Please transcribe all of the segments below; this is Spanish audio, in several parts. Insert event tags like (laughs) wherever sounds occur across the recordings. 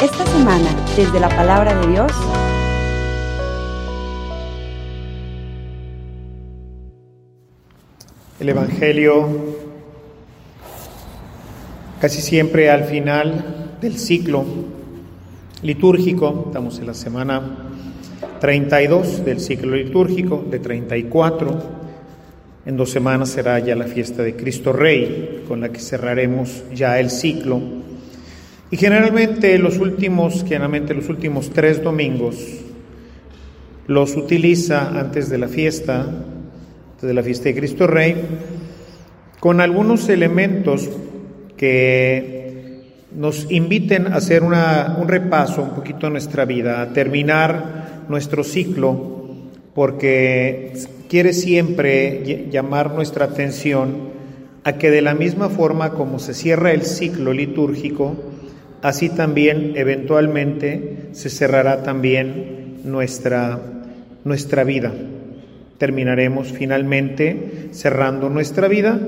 Esta semana, desde la palabra de Dios, el Evangelio casi siempre al final del ciclo litúrgico, estamos en la semana 32 del ciclo litúrgico, de 34, en dos semanas será ya la fiesta de Cristo Rey, con la que cerraremos ya el ciclo. Y generalmente los últimos, generalmente los últimos tres domingos los utiliza antes de la fiesta, de la fiesta de Cristo Rey, con algunos elementos que nos inviten a hacer una, un repaso un poquito de nuestra vida, a terminar nuestro ciclo, porque quiere siempre llamar nuestra atención a que de la misma forma como se cierra el ciclo litúrgico, así también eventualmente se cerrará también nuestra, nuestra vida terminaremos finalmente cerrando nuestra vida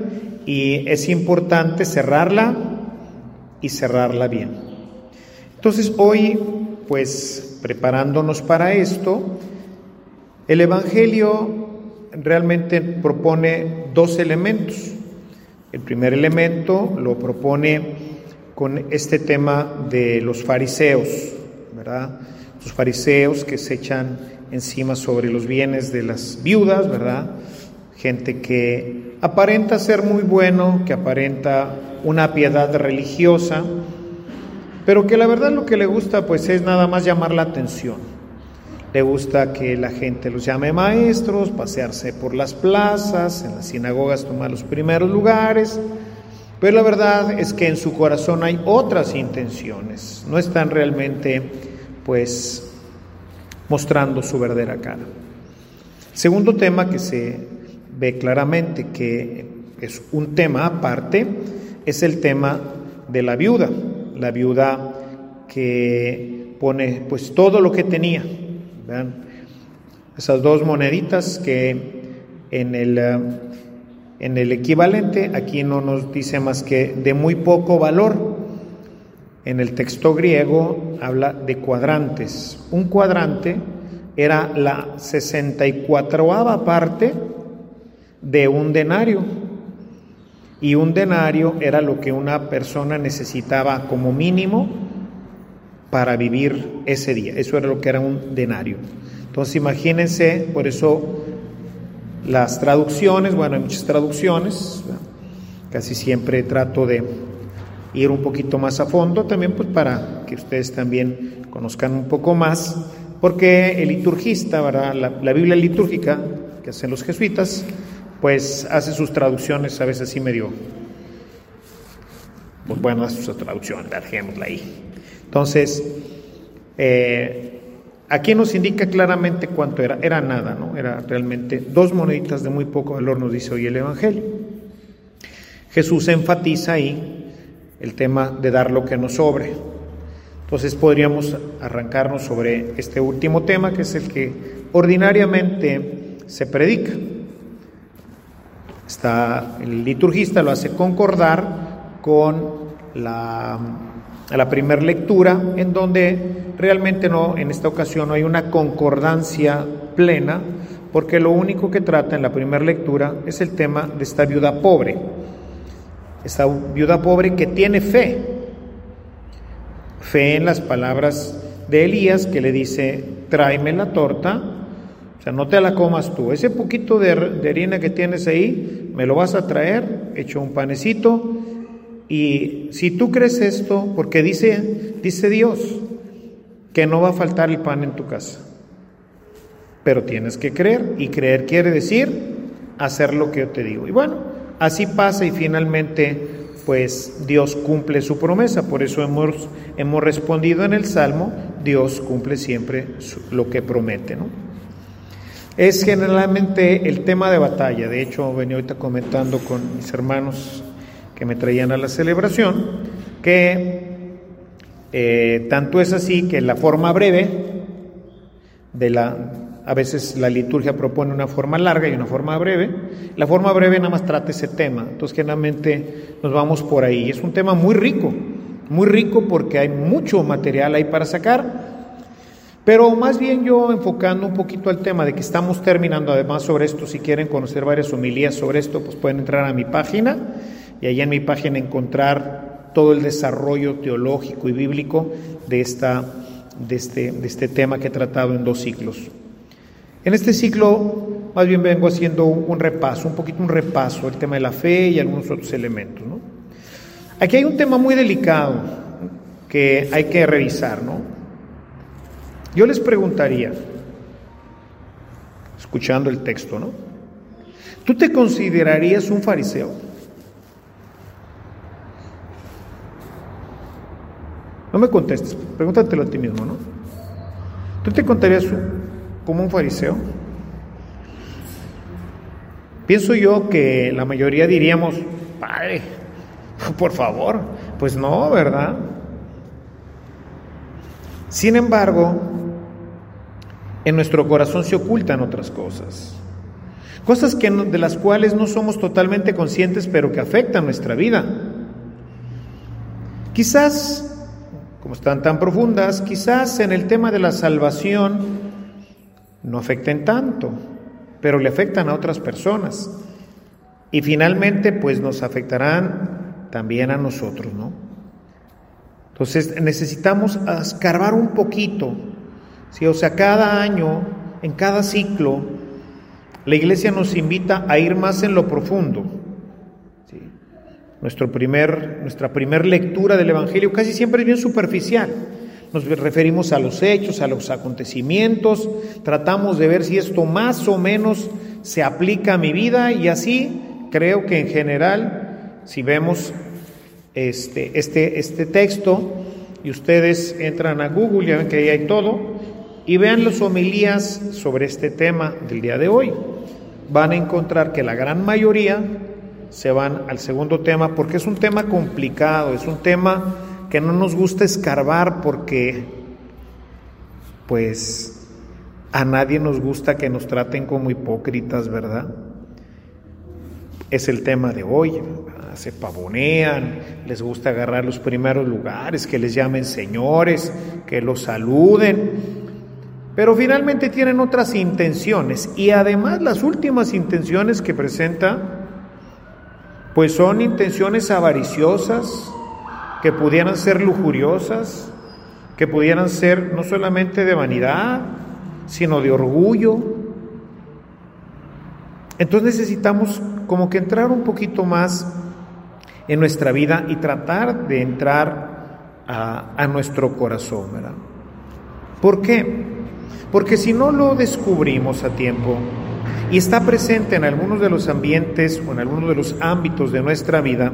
y es importante cerrarla y cerrarla bien. Entonces hoy, pues preparándonos para esto, el Evangelio realmente propone dos elementos. El primer elemento lo propone con este tema de los fariseos, ¿verdad? Los fariseos que se echan encima sobre los bienes de las viudas, ¿verdad? Gente que aparenta ser muy bueno, que aparenta una piedad religiosa, pero que la verdad lo que le gusta pues es nada más llamar la atención. Le gusta que la gente los llame maestros, pasearse por las plazas, en las sinagogas tomar los primeros lugares, pero la verdad es que en su corazón hay otras intenciones, no están realmente pues mostrando su verdadera cara. Segundo tema que se ve claramente que es un tema aparte es el tema de la viuda, la viuda que pone pues todo lo que tenía, esas dos moneditas que en el, en el equivalente aquí no nos dice más que de muy poco valor, en el texto griego habla de cuadrantes. Un cuadrante era la 64 parte de un denario. Y un denario era lo que una persona necesitaba como mínimo para vivir ese día. Eso era lo que era un denario. Entonces imagínense, por eso las traducciones, bueno, hay muchas traducciones, casi siempre trato de ir un poquito más a fondo, también pues para que ustedes también conozcan un poco más, porque el liturgista, ¿verdad? La, Biblia litúrgica que hacen los jesuitas, pues hace sus traducciones a veces así medio, pues bueno, hace su traducción, dejémosla ahí. Entonces, eh, aquí nos indica claramente cuánto era, era nada, ¿no? Era realmente dos moneditas de muy poco valor, nos dice hoy el Evangelio. Jesús enfatiza ahí el tema de dar lo que nos sobre. Entonces podríamos arrancarnos sobre este último tema, que es el que ordinariamente se predica. Está, el liturgista lo hace concordar con la, la primera lectura, en donde realmente no, en esta ocasión no hay una concordancia plena, porque lo único que trata en la primera lectura es el tema de esta viuda pobre. Esa viuda pobre que tiene fe, fe en las palabras de Elías que le dice, tráeme la torta, o sea, no te la comas tú, ese poquito de, harina que tienes ahí, me lo vas a traer, hecho un panecito, y si tú crees esto, porque dice, dice Dios, que no va a faltar el pan en tu casa, pero tienes que creer, y creer quiere decir hacer lo que yo te digo. Y bueno, Así pasa y finalmente pues Dios cumple su promesa, por eso hemos, hemos respondido en el Salmo, Dios cumple siempre lo que promete. ¿no? Es generalmente el tema de batalla, de hecho venía ahorita comentando con mis hermanos que me traían a la celebración, que eh, tanto es así que la forma breve de la, a veces la liturgia propone una forma larga y una forma breve. La forma breve nada más trata ese tema. Entonces generalmente nos vamos por ahí. Es un tema muy rico, muy rico porque hay mucho material ahí para sacar. Pero más bien yo enfocando un poquito al tema de que estamos terminando, además sobre esto, si quieren conocer varias homilías sobre esto, pues pueden entrar a mi página y ahí en mi página encontrar todo el desarrollo teológico y bíblico de, esta, de, este, de este tema que he tratado en dos ciclos. En este ciclo más bien vengo haciendo un repaso, un poquito un repaso, el tema de la fe y algunos otros elementos. Aquí hay un tema muy delicado que hay que revisar, ¿no? Yo les preguntaría, escuchando el texto, ¿no? ¿Tú te considerarías un fariseo? No me contestes, pregúntatelo a ti mismo, ¿no? ¿Tú te contarías como un fariseo? Pienso yo que la mayoría diríamos, padre, (laughs) por favor, pues no, ¿verdad? Sin embargo, en nuestro corazón se ocultan otras cosas. Cosas que de las cuales no somos totalmente conscientes, pero que afectan nuestra vida. Quizás, como están tan profundas, quizás en el tema de la salvación no afecten tanto, pero le afectan a otras personas. Y finalmente, pues nos afectarán también a nosotros, ¿no? Entonces necesitamos escarbar un poquito, ¿sí? O sea, cada año, en cada ciclo, la iglesia nos invita a ir más en lo profundo. Nuestro primer, nuestra primera lectura del Evangelio casi siempre es bien superficial. Nos referimos a los hechos, a los acontecimientos, tratamos de ver si esto más o menos se aplica a mi vida y así creo que en general, si vemos este, este, este texto y ustedes entran a Google, ya ven que ahí hay todo, y vean las homilías sobre este tema del día de hoy, van a encontrar que la gran mayoría se van al segundo tema porque es un tema complicado, es un tema que no nos gusta escarbar porque pues a nadie nos gusta que nos traten como hipócritas, ¿verdad? Es el tema de hoy, se pavonean, les gusta agarrar los primeros lugares, que les llamen señores, que los saluden, pero finalmente tienen otras intenciones y además las últimas intenciones que presenta pues son intenciones avariciosas, que pudieran ser lujuriosas, que pudieran ser no solamente de vanidad, sino de orgullo. Entonces necesitamos como que entrar un poquito más en nuestra vida y tratar de entrar a, nuestro corazón, ¿verdad? ¿Por qué? Porque si no lo descubrimos a tiempo y está presente en algunos de los ambientes o en algunos de los ámbitos de nuestra vida,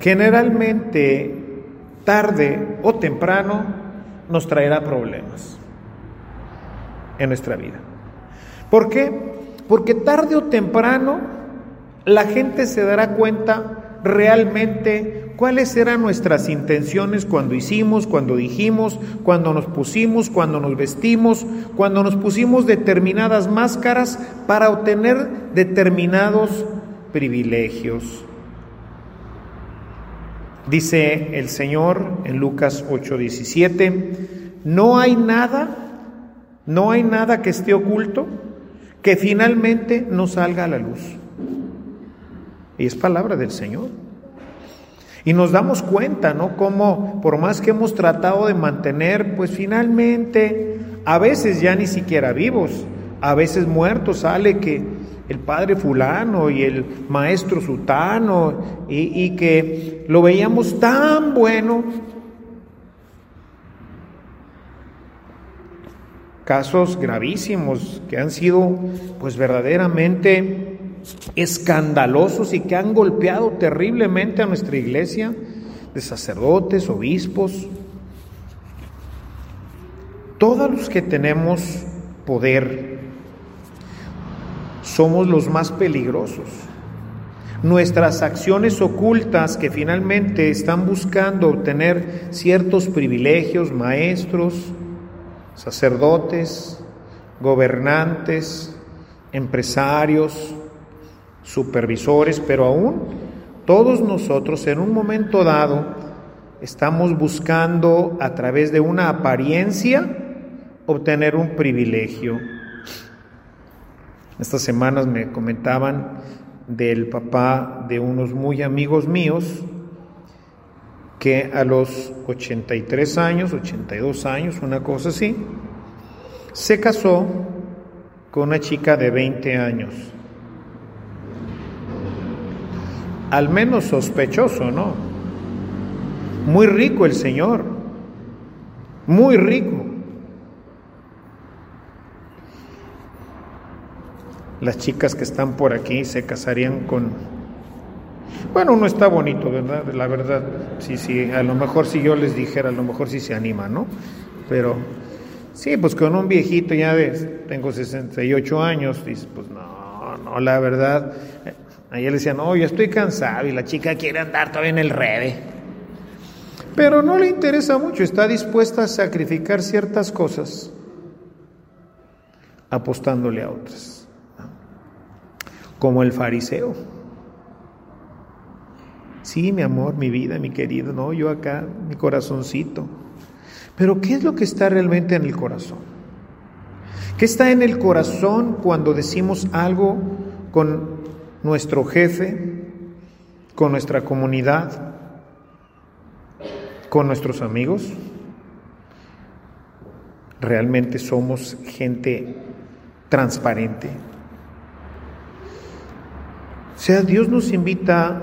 generalmente tarde o temprano nos traerá problemas en nuestra vida. ¿Por qué? Porque tarde o temprano la gente se dará cuenta realmente cuáles eran nuestras intenciones cuando hicimos, cuando dijimos, cuando nos pusimos, cuando nos vestimos, cuando nos pusimos determinadas máscaras para obtener determinados privilegios. Dice el Señor en Lucas 8:17, no hay nada, no hay nada que esté oculto que finalmente no salga a la luz. Y es palabra del Señor. Y nos damos cuenta, ¿no? Como por más que hemos tratado de mantener, pues finalmente, a veces ya ni siquiera vivos, a veces muertos, sale que el padre fulano y el maestro sutano, y, que lo veíamos tan bueno. Casos gravísimos que han sido pues verdaderamente escandalosos y que han golpeado terriblemente a nuestra iglesia, de sacerdotes, obispos, todos los que tenemos poder somos los más peligrosos. Nuestras acciones ocultas que finalmente están buscando obtener ciertos privilegios, maestros, sacerdotes, gobernantes, empresarios, supervisores, pero aún todos nosotros en un momento dado estamos buscando a través de una apariencia obtener un privilegio. Estas semanas me comentaban del papá de unos muy amigos míos que a los 83 años, 82 años, una cosa así, se casó con una chica de 20 años. Al menos sospechoso, ¿no? Muy rico el Señor, muy rico. Las chicas que están por aquí se casarían con... Bueno, no está bonito, ¿verdad? La verdad, sí, sí, a lo mejor si yo les dijera, a lo mejor sí se anima, ¿no? Pero sí, pues con un viejito ya de, tengo 68 años, dices, pues no, no, la verdad, ayer le decían, no, yo estoy cansado y la chica quiere andar todavía en el rede. Pero no le interesa mucho, está dispuesta a sacrificar ciertas cosas apostándole a otras como el fariseo. Sí, mi amor, mi vida, mi querido, no, yo acá, mi corazoncito. Pero ¿qué es lo que está realmente en el corazón? ¿Qué está en el corazón cuando decimos algo con nuestro jefe, con nuestra comunidad, con nuestros amigos? ¿Realmente somos gente transparente? O sea, Dios nos invita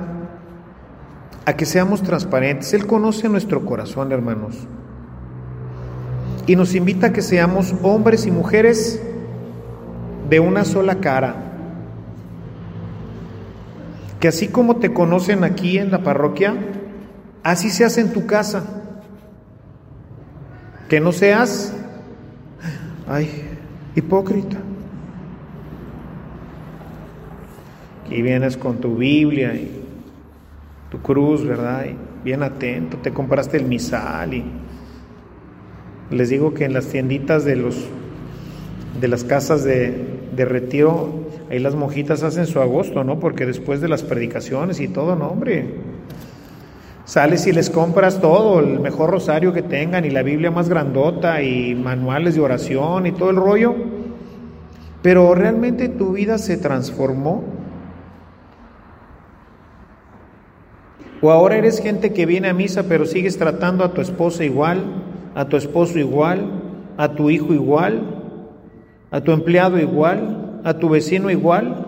a que seamos transparentes. Él conoce nuestro corazón, hermanos. Y nos invita a que seamos hombres y mujeres de una sola cara. Que así como te conocen aquí en la parroquia, así se hace en tu casa. Que no seas, ay, hipócrita. y vienes con tu Biblia y tu cruz, ¿verdad? Y bien atento, te compraste el misal y les digo que en las tienditas de los de las casas de, de retiro, ahí las monjitas hacen su agosto, ¿no? Porque después de las predicaciones y todo, no, hombre. Sales y les compras todo, el mejor rosario que tengan y la Biblia más grandota y manuales de oración y todo el rollo. Pero realmente tu vida se transformó O ahora eres gente que viene a misa pero sigues tratando a tu esposa igual, a tu esposo igual, a tu hijo igual, a tu empleado igual, a tu vecino igual.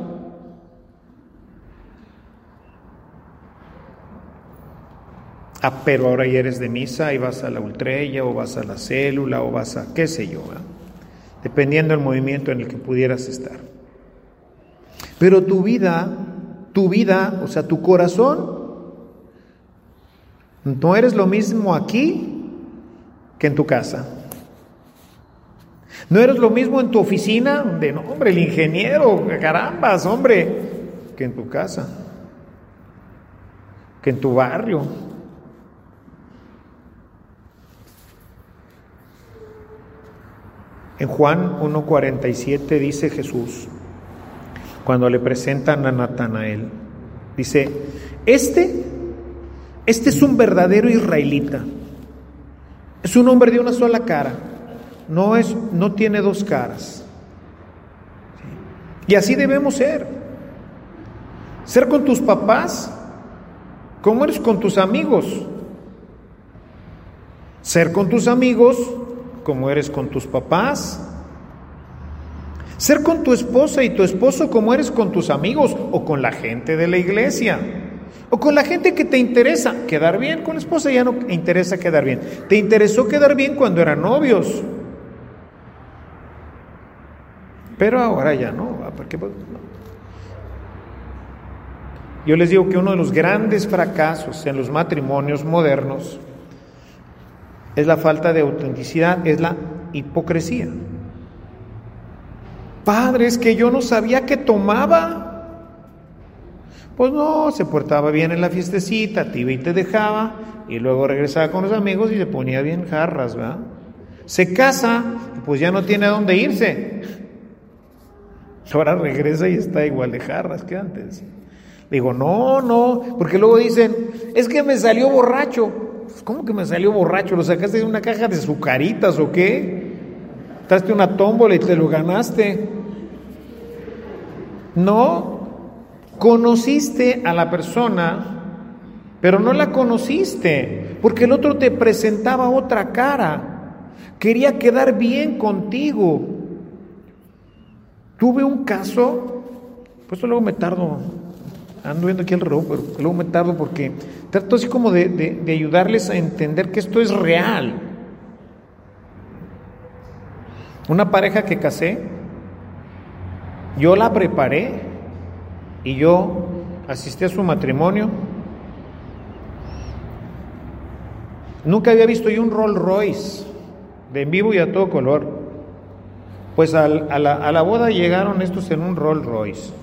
Ah, pero ahora ya eres de misa y vas a la ultrella o vas a la célula o vas a qué sé yo, dependiendo del movimiento en el que pudieras estar. Pero tu vida, tu vida, o sea, tu corazón no eres lo mismo aquí que en tu casa. No eres lo mismo en tu oficina, de no, hombre, el ingeniero, carambas, hombre, que en tu casa, que en tu barrio. En Juan 1.47 dice Jesús, cuando le presentan a Natanael, dice, este este es un verdadero israelita. Es un hombre de una sola cara. No, es, no tiene dos caras. Y así debemos ser. Ser con tus papás como eres con tus amigos. Ser con tus amigos como eres con tus papás. Ser con tu esposa y tu esposo como eres con tus amigos o con la gente de la iglesia. O con la gente que te interesa quedar bien. Con la esposa ya no interesa quedar bien. Te interesó quedar bien cuando eran novios. Pero ahora ya no. Porque, pues, Yo les digo que uno de los grandes fracasos en los matrimonios modernos es la falta de autenticidad, es la hipocresía. Padres que yo no sabía que tomaba. Pues no, se portaba bien en la fiestecita, te iba y te dejaba, y luego regresaba con los amigos y se ponía bien jarras, ¿verdad? Se casa, pues ya no tiene a dónde irse. Ahora regresa y está igual de jarras que antes. Digo, no, no, porque luego dicen, es que me salió borracho. ¿Cómo que me salió borracho? ¿Lo sacaste de una caja de sucaritas o qué? ¿Traste una tómbola y te lo ganaste? No, conociste a la persona, pero no la conociste, porque el otro te presentaba otra cara. Quería quedar bien contigo. Tuve un caso, pues luego me tardo, ando viendo aquí el reloj, pero luego me tardo porque trato así como de, de ayudarles a entender que esto es real. Una pareja que casé, yo la preparé y yo asistí a su matrimonio. Nunca había visto yo un Rolls Royce de en vivo y a todo color. Pues a, la, boda llegaron estos en un Rolls Royce.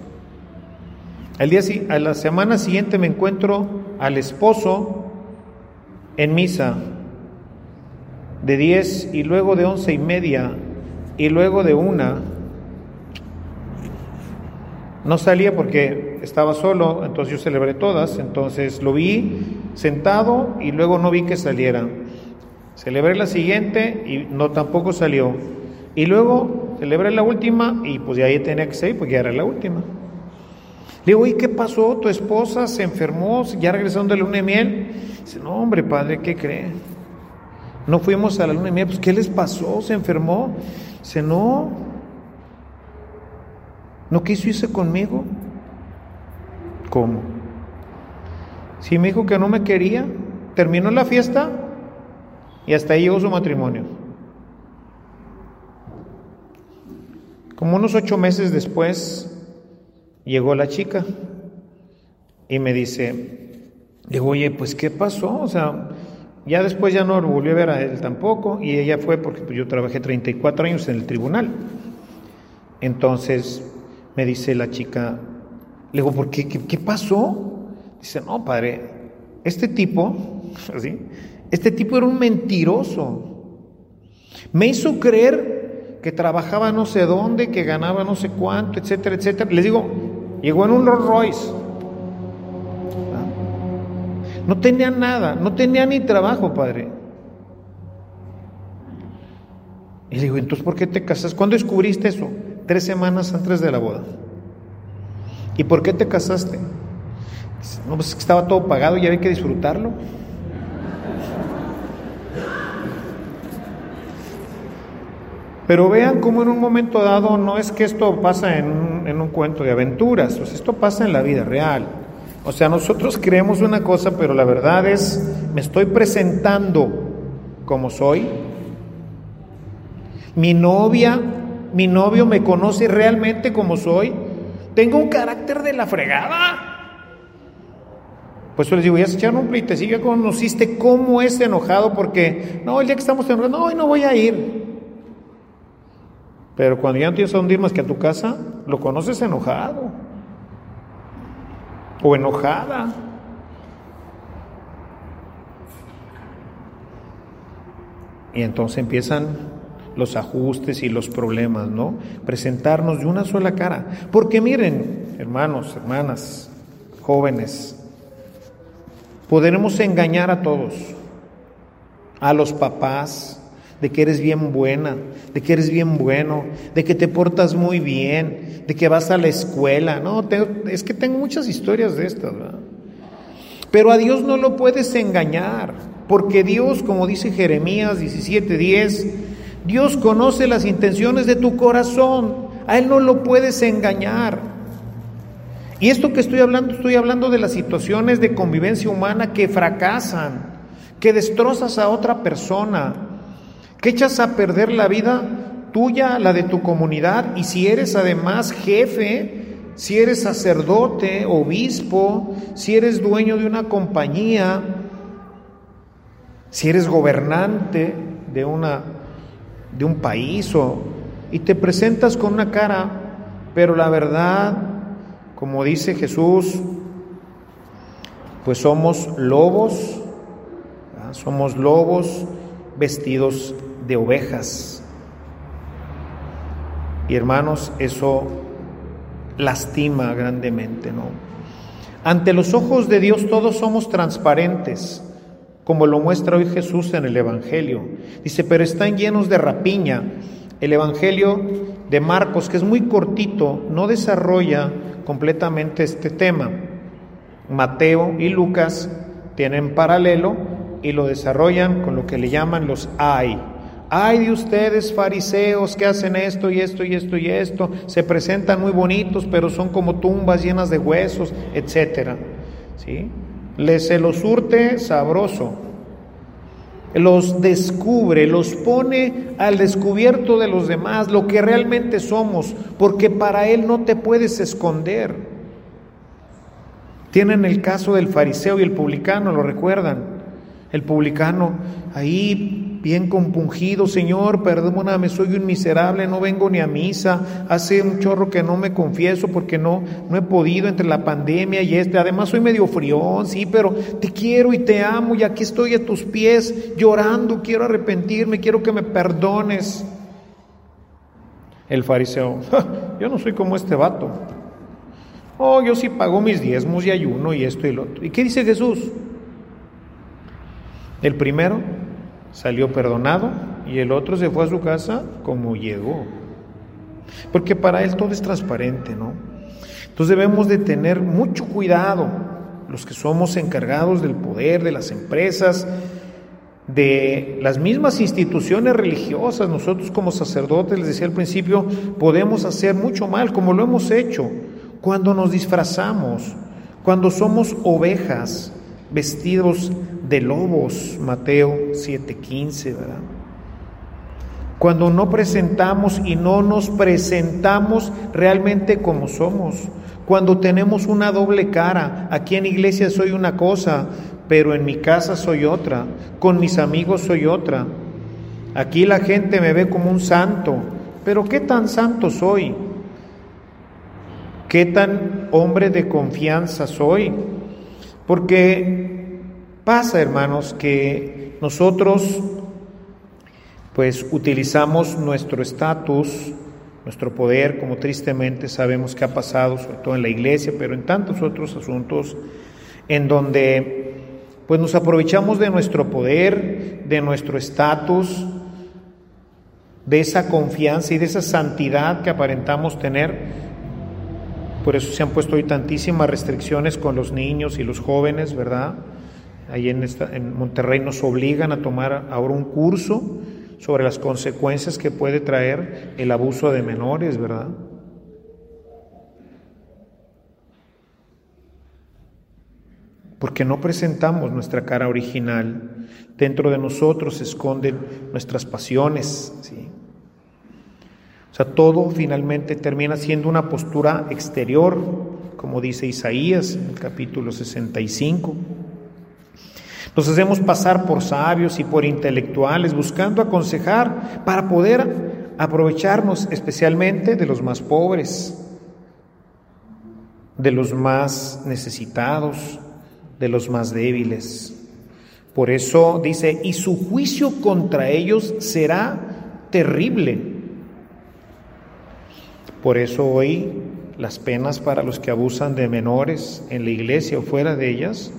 Al día, a la semana siguiente me encuentro al esposo en misa de 10 y luego de once y media y luego de una. No salía porque estaba solo, entonces yo celebré todas, entonces lo vi sentado y luego no vi que saliera. Celebré la siguiente y no tampoco salió. Y luego celebré la última y pues ya ahí tenía que ser porque ya era la última. Le digo, ¿y qué pasó? ¿Tu esposa se enfermó? ¿Ya regresaron de la luna de miel? Dice, no, hombre, padre, ¿qué cree? No fuimos a la luna de miel, pues ¿qué les pasó? ¿Se enfermó? Dice, no. ¿No quiso irse conmigo? ¿Cómo? Si me dijo que no me quería, terminó la fiesta y hasta ahí llegó su matrimonio. Como unos ocho meses después llegó la chica y me dice, digo, oye, pues ¿qué pasó? O sea, ya después ya no volví a ver a él tampoco y ella fue porque pues, yo trabajé 34 años en el tribunal. Entonces me dice la chica, le digo, ¿por qué? ¿Qué, qué pasó? Dice, no, padre, este tipo, (laughs) así, este tipo era un mentiroso. Me hizo creer que trabajaba no sé dónde, que ganaba no sé cuánto, etcétera, etcétera. Les digo, llegó en un Rolls Royce. ¿Ah? No tenía nada, no tenía ni trabajo, padre. Y le digo, entonces, ¿por qué te casas? ¿Cuándo descubriste eso? Tres semanas antes de la boda. ¿Y por qué te casaste? No, pues estaba todo pagado y había que disfrutarlo. Pero vean cómo en un momento dado no es que esto pasa en un, en un cuento de aventuras, o esto pasa en la vida real. O sea, nosotros creemos una cosa, pero la verdad es, me estoy presentando como soy. Mi novia, mi novio me conoce realmente como soy. Tengo un carácter de la fregada. Pues yo les digo, ya se echaron un pleitecillo, ya conociste cómo es enojado porque, no, el día que estamos enojados, no, hoy no voy a ir. Pero cuando ya no tienes a dónde más que a tu casa, lo conoces enojado o enojada. Y entonces empiezan los ajustes y los problemas, ¿no? Presentarnos de una sola cara. Porque miren, hermanos, hermanas, jóvenes, podremos engañar a todos, a los papás, de que eres bien buena, de que eres bien bueno, de que te portas muy bien, de que vas a la escuela. No, es que tengo muchas historias de estas, ¿verdad? Pero a Dios no lo puedes engañar, porque Dios, como dice Jeremías 17:10, Dios conoce las intenciones de tu corazón, a Él no lo puedes engañar. Y esto que estoy hablando, estoy hablando de las situaciones de convivencia humana que fracasan, que destrozas a otra persona, que echas a perder la vida tuya, la de tu comunidad, y si eres además jefe, si eres sacerdote, obispo, si eres dueño de una compañía, si eres gobernante de, una, de un país o, y te presentas con una cara, pero la verdad, como dice Jesús, pues somos lobos, somos lobos vestidos de ovejas. Y hermanos, eso lastima grandemente, ¿no? Ante los ojos de Dios todos somos transparentes, como lo muestra hoy Jesús en el Evangelio. Dice, pero están llenos de rapiña. El Evangelio de Marcos, que es muy cortito, no desarrolla completamente este tema. Mateo y Lucas tienen paralelo y lo desarrollan con lo que le llaman los ay. Ay de ustedes fariseos que hacen esto y esto y esto y esto, se presentan muy bonitos, pero son como tumbas llenas de huesos, etcétera. ¿Sí? Les se los surte sabroso. Los descubre, los pone al descubierto de los demás, lo que realmente somos, porque para Él no te puedes esconder. Tienen el caso del fariseo y el publicano, ¿lo recuerdan? El publicano ahí bien compungido, Señor, perdóname, soy un miserable, no vengo ni a misa, hace un chorro que no me confieso porque no, no he podido entre la pandemia y este, además soy medio frión, sí, pero te quiero y te amo y aquí estoy a tus pies llorando, quiero arrepentirme, quiero que me perdones. El fariseo, yo no soy como este vato. Oh, yo sí pago mis diezmos y ayuno y esto y lo otro. ¿Y qué dice Jesús? El primero salió perdonado y el otro se fue a su casa como llegó. Porque para él todo es transparente, ¿no? Entonces debemos de tener mucho cuidado los que somos encargados del poder, de las empresas, de las mismas instituciones religiosas. Nosotros como sacerdotes, les decía al principio, podemos hacer mucho mal, como lo hemos hecho, cuando nos disfrazamos, cuando somos ovejas vestidos de lobos, Mateo 7:15, ¿verdad? Cuando no presentamos y no nos presentamos realmente como somos, cuando tenemos una doble cara, aquí en iglesia soy una cosa, pero en mi casa soy otra, con mis amigos soy otra. Aquí la gente me ve como un santo, pero ¿qué tan santo soy? ¿Qué tan hombre de confianza soy? Porque Pasa, hermanos, que nosotros pues utilizamos nuestro estatus, nuestro poder, como tristemente sabemos que ha pasado, sobre todo en la iglesia, pero en tantos otros asuntos, en donde pues nos aprovechamos de nuestro poder, de nuestro estatus, de esa confianza y de esa santidad que aparentamos tener. Por eso se han puesto hoy tantísimas restricciones con los niños y los jóvenes, ¿verdad? ahí en, en Monterrey nos obligan a tomar ahora un curso sobre las consecuencias que puede traer el abuso de menores, ¿verdad? Porque no presentamos nuestra cara original. Dentro de nosotros se esconden nuestras pasiones, ¿sí? Todo finalmente termina siendo una postura exterior, como dice Isaías en el capítulo 65. Nos hacemos pasar por sabios y por intelectuales, buscando aconsejar para poder aprovecharnos especialmente de los más pobres, de los más necesitados, de los más débiles. Por eso dice, y su juicio contra ellos será terrible. Por eso hoy las penas para los que abusan de menores en la iglesia o fuera de ellas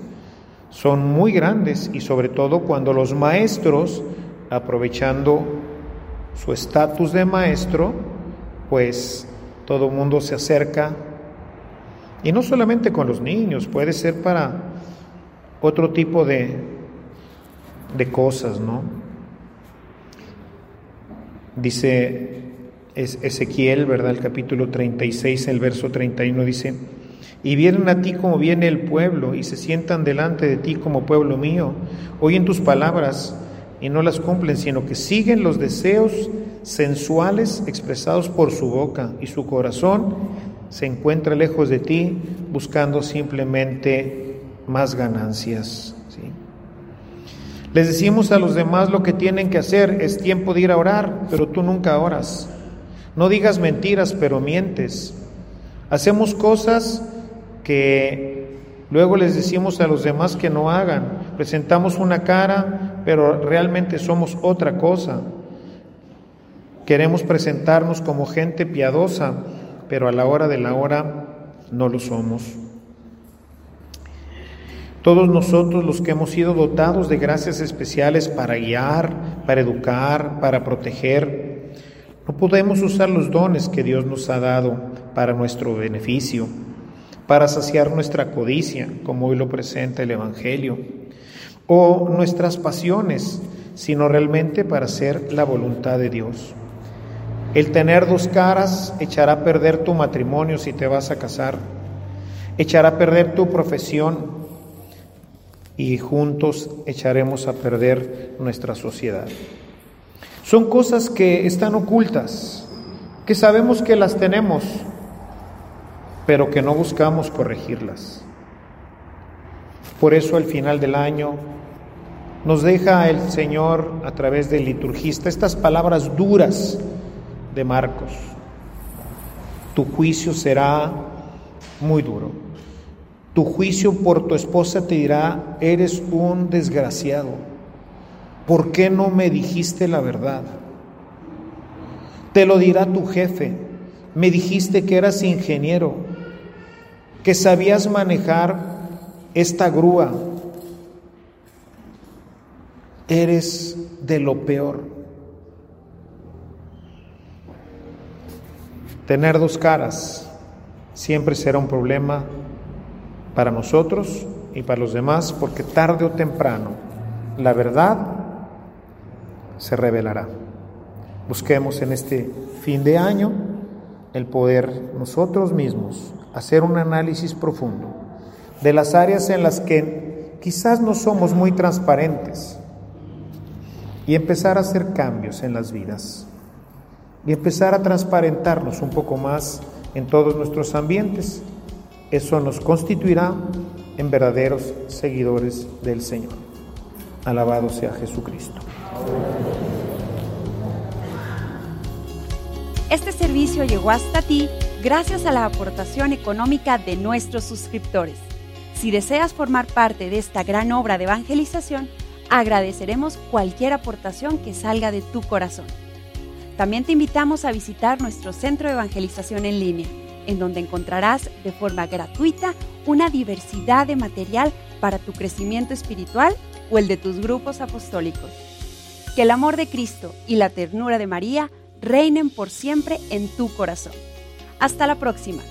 son muy grandes y sobre todo cuando los maestros, aprovechando su estatus de maestro, pues todo mundo se acerca, y no solamente con los niños, puede ser para otro tipo de, de cosas, ¿no? Dice Ezequiel, ¿verdad? El capítulo 36, el verso 31 dice, y vienen a ti como viene el pueblo y se sientan delante de ti como pueblo mío, oyen tus palabras y no las cumplen, sino que siguen los deseos sensuales expresados por su boca y su corazón se encuentra lejos de ti buscando simplemente más ganancias. Les decimos a los demás lo que tienen que hacer, es tiempo de ir a orar, pero tú nunca oras. No digas mentiras, pero mientes. Hacemos cosas que luego les decimos a los demás que no hagan. Presentamos una cara, pero realmente somos otra cosa. Queremos presentarnos como gente piadosa, pero a la hora de la hora no lo somos. Todos nosotros los que hemos sido dotados de gracias especiales para guiar, para educar, para proteger, no podemos usar los dones que Dios nos ha dado para nuestro beneficio, para saciar nuestra codicia, como hoy lo presenta el Evangelio, o nuestras pasiones, sino realmente para hacer la voluntad de Dios. El tener dos caras echará a perder tu matrimonio si te vas a casar, echará a perder tu profesión y juntos echaremos a perder nuestra sociedad. Son cosas que están ocultas, que sabemos que las tenemos, pero que no buscamos corregirlas. Por eso al final del año nos deja el Señor a través del liturgista estas palabras duras de Marcos. Tu juicio será muy duro. Tu juicio por tu esposa te dirá, eres un desgraciado. ¿Por qué no me dijiste la verdad? Te lo dirá tu jefe. Me dijiste que eras ingeniero, que sabías manejar esta grúa. Eres de lo peor. Tener dos caras siempre será un problema para nosotros y para los demás, porque tarde o temprano la verdad se revelará. Busquemos en este fin de año el poder nosotros mismos hacer un análisis profundo de las áreas en las que quizás no somos muy transparentes y empezar a hacer cambios en las vidas y empezar a transparentarnos un poco más en todos nuestros ambientes eso nos constituirá en verdaderos seguidores del Señor. Alabado sea Jesucristo. Este servicio llegó hasta ti gracias a la aportación económica de nuestros suscriptores. Si deseas formar parte de esta gran obra de evangelización, agradeceremos cualquier aportación que salga de tu corazón. También te invitamos a visitar nuestro centro de evangelización en línea en donde encontrarás de forma gratuita una diversidad de material para tu crecimiento espiritual o el de tus grupos apostólicos. Que el amor de Cristo y la ternura de María reinen por siempre en tu corazón. Hasta la próxima.